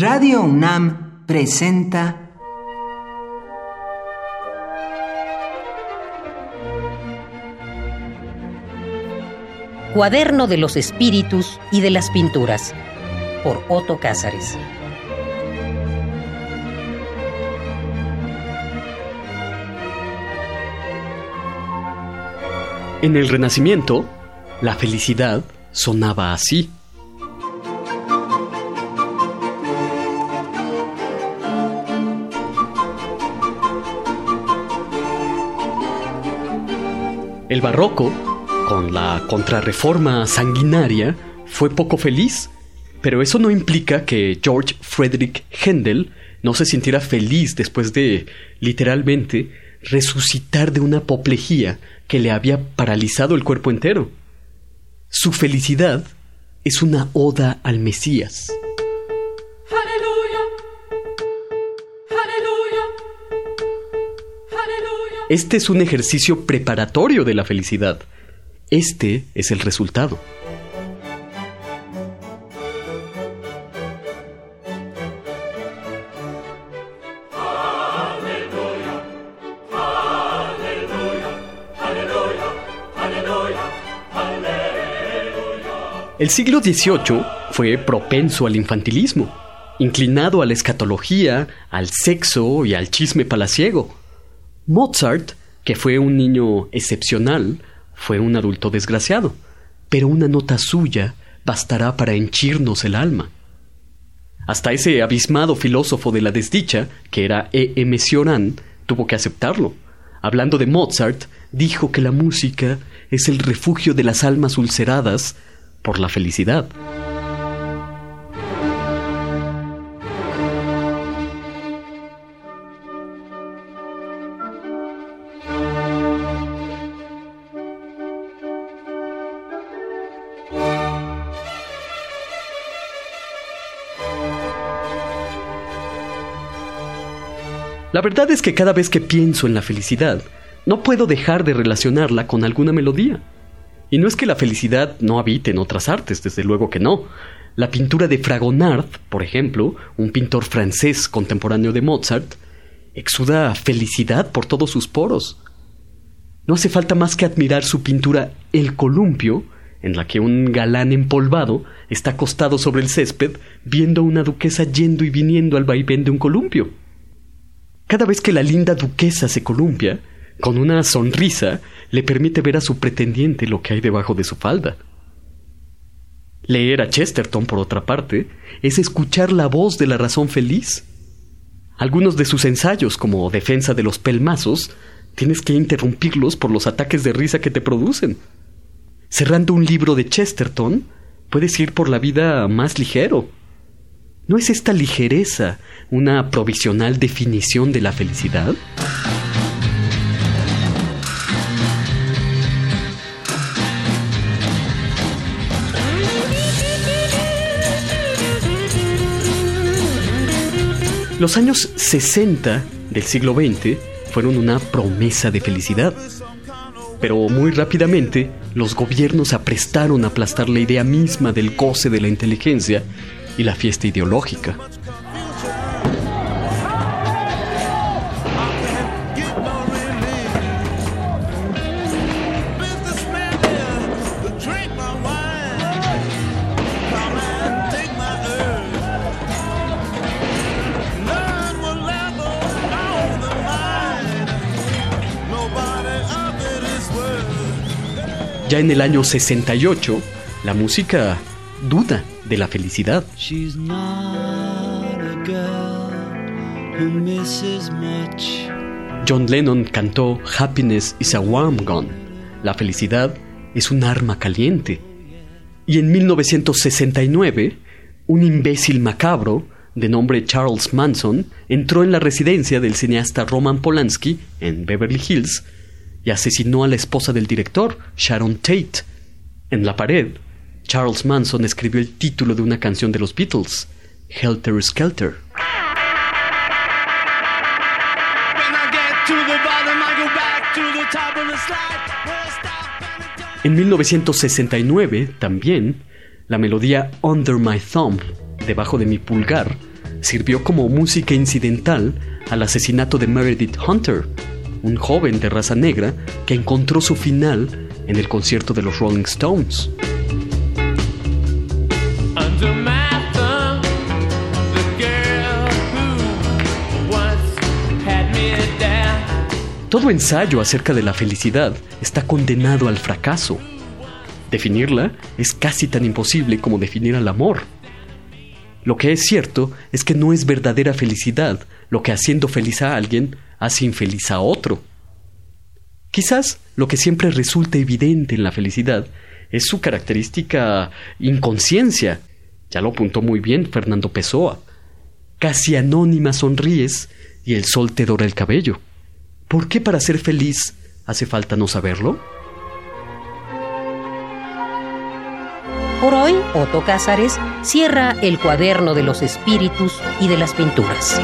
Radio UNAM presenta Cuaderno de los Espíritus y de las Pinturas por Otto Cázares. En el Renacimiento, la felicidad sonaba así. El barroco, con la contrarreforma sanguinaria, fue poco feliz, pero eso no implica que George Frederick Händel no se sintiera feliz después de, literalmente, resucitar de una apoplejía que le había paralizado el cuerpo entero. Su felicidad es una oda al Mesías. Este es un ejercicio preparatorio de la felicidad. Este es el resultado. El siglo XVIII fue propenso al infantilismo, inclinado a la escatología, al sexo y al chisme palaciego. Mozart, que fue un niño excepcional, fue un adulto desgraciado, pero una nota suya bastará para henchirnos el alma. Hasta ese abismado filósofo de la desdicha, que era E. M. Cioran, tuvo que aceptarlo. Hablando de Mozart, dijo que la música es el refugio de las almas ulceradas por la felicidad. La verdad es que cada vez que pienso en la felicidad, no puedo dejar de relacionarla con alguna melodía. Y no es que la felicidad no habite en otras artes, desde luego que no. La pintura de Fragonard, por ejemplo, un pintor francés contemporáneo de Mozart, exuda felicidad por todos sus poros. No hace falta más que admirar su pintura El columpio, en la que un galán empolvado está acostado sobre el césped viendo a una duquesa yendo y viniendo al vaivén de un columpio. Cada vez que la linda duquesa se columpia, con una sonrisa le permite ver a su pretendiente lo que hay debajo de su falda. Leer a Chesterton, por otra parte, es escuchar la voz de la razón feliz. Algunos de sus ensayos, como Defensa de los Pelmazos, tienes que interrumpirlos por los ataques de risa que te producen. Cerrando un libro de Chesterton, puedes ir por la vida más ligero. ¿No es esta ligereza una provisional definición de la felicidad? Los años 60 del siglo XX fueron una promesa de felicidad. Pero muy rápidamente los gobiernos aprestaron a aplastar la idea misma del goce de la inteligencia y la fiesta ideológica. Ya en el año 68, la música duda de la felicidad. John Lennon cantó Happiness is a warm gun. La felicidad es un arma caliente. Y en 1969, un imbécil macabro de nombre Charles Manson entró en la residencia del cineasta Roman Polanski en Beverly Hills y asesinó a la esposa del director, Sharon Tate. En la pared, Charles Manson escribió el título de una canción de los Beatles, Helter Skelter. En 1969, también, la melodía Under My Thumb, debajo de mi pulgar, sirvió como música incidental al asesinato de Meredith Hunter, un joven de raza negra que encontró su final en el concierto de los Rolling Stones. Todo ensayo acerca de la felicidad está condenado al fracaso. Definirla es casi tan imposible como definir al amor. Lo que es cierto es que no es verdadera felicidad lo que haciendo feliz a alguien hace infeliz a otro. Quizás lo que siempre resulta evidente en la felicidad es su característica inconsciencia. Ya lo apuntó muy bien Fernando Pessoa. Casi anónima sonríes y el sol te dora el cabello. ¿Por qué para ser feliz hace falta no saberlo? Por hoy, Otto Cázares cierra el cuaderno de los espíritus y de las pinturas.